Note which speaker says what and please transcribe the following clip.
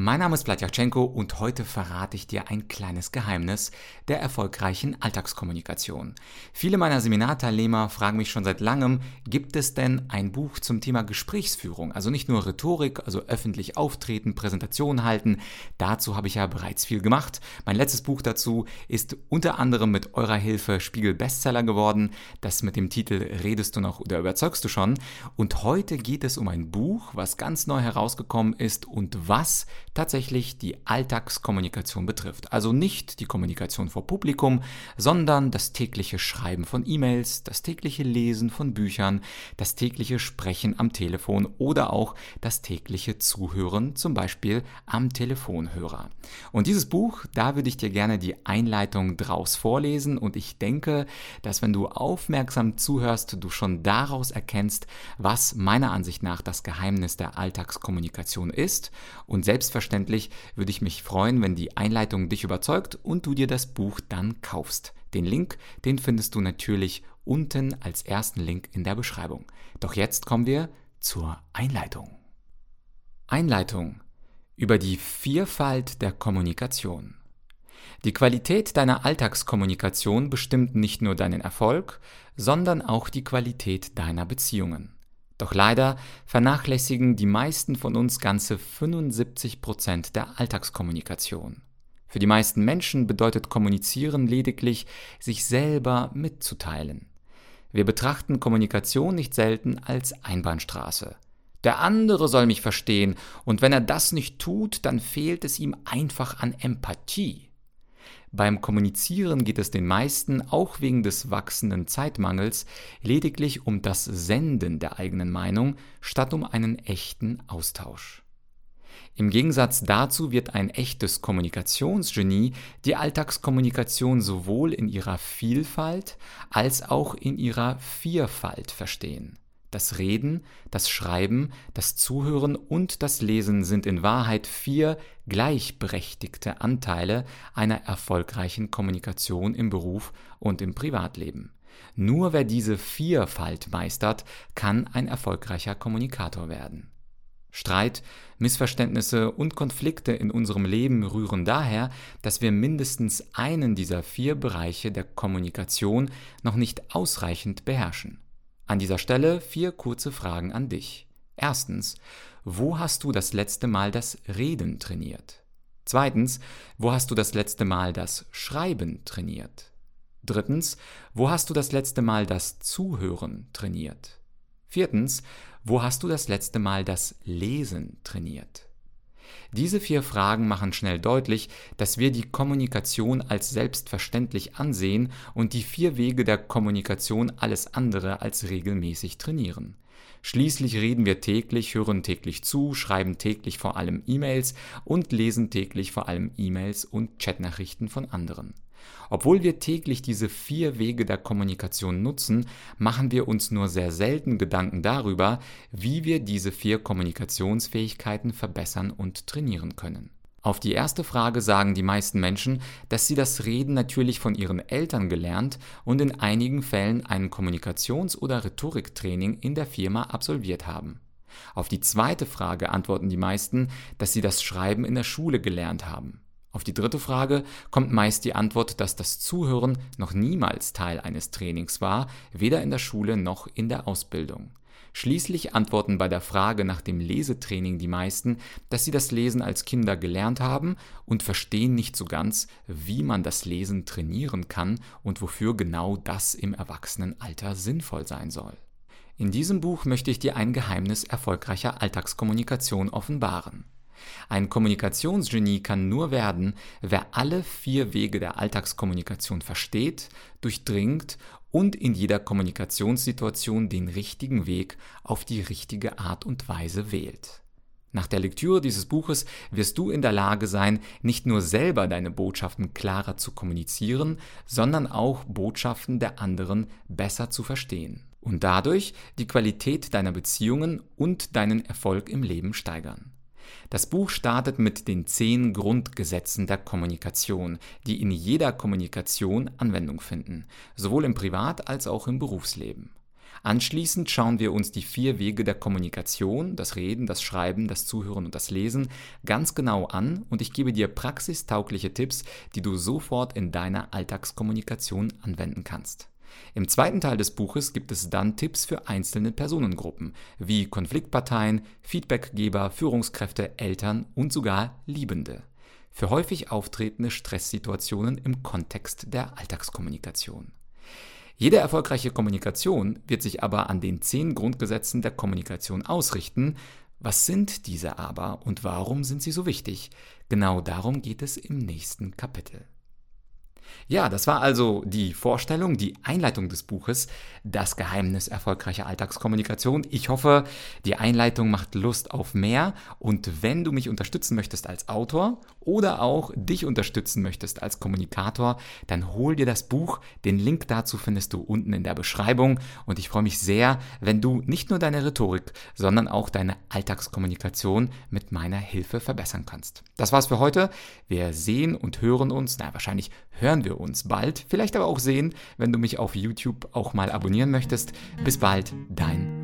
Speaker 1: Mein Name ist Vladyachenko und heute verrate ich dir ein kleines Geheimnis der erfolgreichen Alltagskommunikation. Viele meiner Seminarteilnehmer fragen mich schon seit langem, gibt es denn ein Buch zum Thema Gesprächsführung? Also nicht nur Rhetorik, also öffentlich auftreten, Präsentationen halten. Dazu habe ich ja bereits viel gemacht. Mein letztes Buch dazu ist unter anderem mit eurer Hilfe Spiegel Bestseller geworden. Das mit dem Titel Redest du noch oder überzeugst du schon? Und heute geht es um ein Buch, was ganz neu herausgekommen ist und was tatsächlich die Alltagskommunikation betrifft. Also nicht die Kommunikation vor Publikum, sondern das tägliche Schreiben von E-Mails, das tägliche Lesen von Büchern, das tägliche Sprechen am Telefon oder auch das tägliche Zuhören, zum Beispiel am Telefonhörer. Und dieses Buch, da würde ich dir gerne die Einleitung draus vorlesen und ich denke, dass wenn du aufmerksam zuhörst, du schon daraus erkennst, was meiner Ansicht nach das Geheimnis der Alltagskommunikation ist und selbstverständlich Selbstverständlich würde ich mich freuen, wenn die Einleitung dich überzeugt und du dir das Buch dann kaufst. Den Link, den findest du natürlich unten als ersten Link in der Beschreibung. Doch jetzt kommen wir zur Einleitung. Einleitung über die Vielfalt der Kommunikation. Die Qualität deiner Alltagskommunikation bestimmt nicht nur deinen Erfolg, sondern auch die Qualität deiner Beziehungen. Doch leider vernachlässigen die meisten von uns ganze 75 Prozent der Alltagskommunikation. Für die meisten Menschen bedeutet Kommunizieren lediglich, sich selber mitzuteilen. Wir betrachten Kommunikation nicht selten als Einbahnstraße. Der andere soll mich verstehen, und wenn er das nicht tut, dann fehlt es ihm einfach an Empathie. Beim Kommunizieren geht es den meisten, auch wegen des wachsenden Zeitmangels, lediglich um das Senden der eigenen Meinung statt um einen echten Austausch. Im Gegensatz dazu wird ein echtes Kommunikationsgenie die Alltagskommunikation sowohl in ihrer Vielfalt als auch in ihrer Vierfalt verstehen. Das Reden, das Schreiben, das Zuhören und das Lesen sind in Wahrheit vier gleichberechtigte Anteile einer erfolgreichen Kommunikation im Beruf und im Privatleben. Nur wer diese Vierfalt meistert, kann ein erfolgreicher Kommunikator werden. Streit, Missverständnisse und Konflikte in unserem Leben rühren daher, dass wir mindestens einen dieser vier Bereiche der Kommunikation noch nicht ausreichend beherrschen. An dieser Stelle vier kurze Fragen an dich. Erstens, wo hast du das letzte Mal das Reden trainiert? Zweitens, wo hast du das letzte Mal das Schreiben trainiert? Drittens, wo hast du das letzte Mal das Zuhören trainiert? Viertens, wo hast du das letzte Mal das Lesen trainiert? Diese vier Fragen machen schnell deutlich, dass wir die Kommunikation als selbstverständlich ansehen und die vier Wege der Kommunikation alles andere als regelmäßig trainieren. Schließlich reden wir täglich, hören täglich zu, schreiben täglich vor allem E-Mails und lesen täglich vor allem E-Mails und Chatnachrichten von anderen. Obwohl wir täglich diese vier Wege der Kommunikation nutzen, machen wir uns nur sehr selten Gedanken darüber, wie wir diese vier Kommunikationsfähigkeiten verbessern und trainieren können. Auf die erste Frage sagen die meisten Menschen, dass sie das Reden natürlich von ihren Eltern gelernt und in einigen Fällen ein Kommunikations- oder Rhetoriktraining in der Firma absolviert haben. Auf die zweite Frage antworten die meisten, dass sie das Schreiben in der Schule gelernt haben. Auf die dritte Frage kommt meist die Antwort, dass das Zuhören noch niemals Teil eines Trainings war, weder in der Schule noch in der Ausbildung. Schließlich antworten bei der Frage nach dem Lesetraining die meisten, dass sie das Lesen als Kinder gelernt haben und verstehen nicht so ganz, wie man das Lesen trainieren kann und wofür genau das im Erwachsenenalter sinnvoll sein soll. In diesem Buch möchte ich dir ein Geheimnis erfolgreicher Alltagskommunikation offenbaren. Ein Kommunikationsgenie kann nur werden, wer alle vier Wege der Alltagskommunikation versteht, durchdringt und in jeder Kommunikationssituation den richtigen Weg auf die richtige Art und Weise wählt. Nach der Lektüre dieses Buches wirst du in der Lage sein, nicht nur selber deine Botschaften klarer zu kommunizieren, sondern auch Botschaften der anderen besser zu verstehen und dadurch die Qualität deiner Beziehungen und deinen Erfolg im Leben steigern. Das Buch startet mit den zehn Grundgesetzen der Kommunikation, die in jeder Kommunikation Anwendung finden, sowohl im Privat- als auch im Berufsleben. Anschließend schauen wir uns die vier Wege der Kommunikation, das Reden, das Schreiben, das Zuhören und das Lesen, ganz genau an und ich gebe dir praxistaugliche Tipps, die du sofort in deiner Alltagskommunikation anwenden kannst. Im zweiten Teil des Buches gibt es dann Tipps für einzelne Personengruppen, wie Konfliktparteien, Feedbackgeber, Führungskräfte, Eltern und sogar Liebende, für häufig auftretende Stresssituationen im Kontext der Alltagskommunikation. Jede erfolgreiche Kommunikation wird sich aber an den zehn Grundgesetzen der Kommunikation ausrichten. Was sind diese aber und warum sind sie so wichtig? Genau darum geht es im nächsten Kapitel. Ja, das war also die Vorstellung, die Einleitung des Buches, Das Geheimnis erfolgreicher Alltagskommunikation. Ich hoffe, die Einleitung macht Lust auf mehr und wenn du mich unterstützen möchtest als Autor oder auch dich unterstützen möchtest als Kommunikator, dann hol dir das Buch. Den Link dazu findest du unten in der Beschreibung und ich freue mich sehr, wenn du nicht nur deine Rhetorik, sondern auch deine Alltagskommunikation mit meiner Hilfe verbessern kannst. Das war's für heute. Wir sehen und hören uns, na wahrscheinlich hören wir uns bald, vielleicht aber auch sehen, wenn du mich auf YouTube auch mal abonnieren möchtest. Bis bald, dein.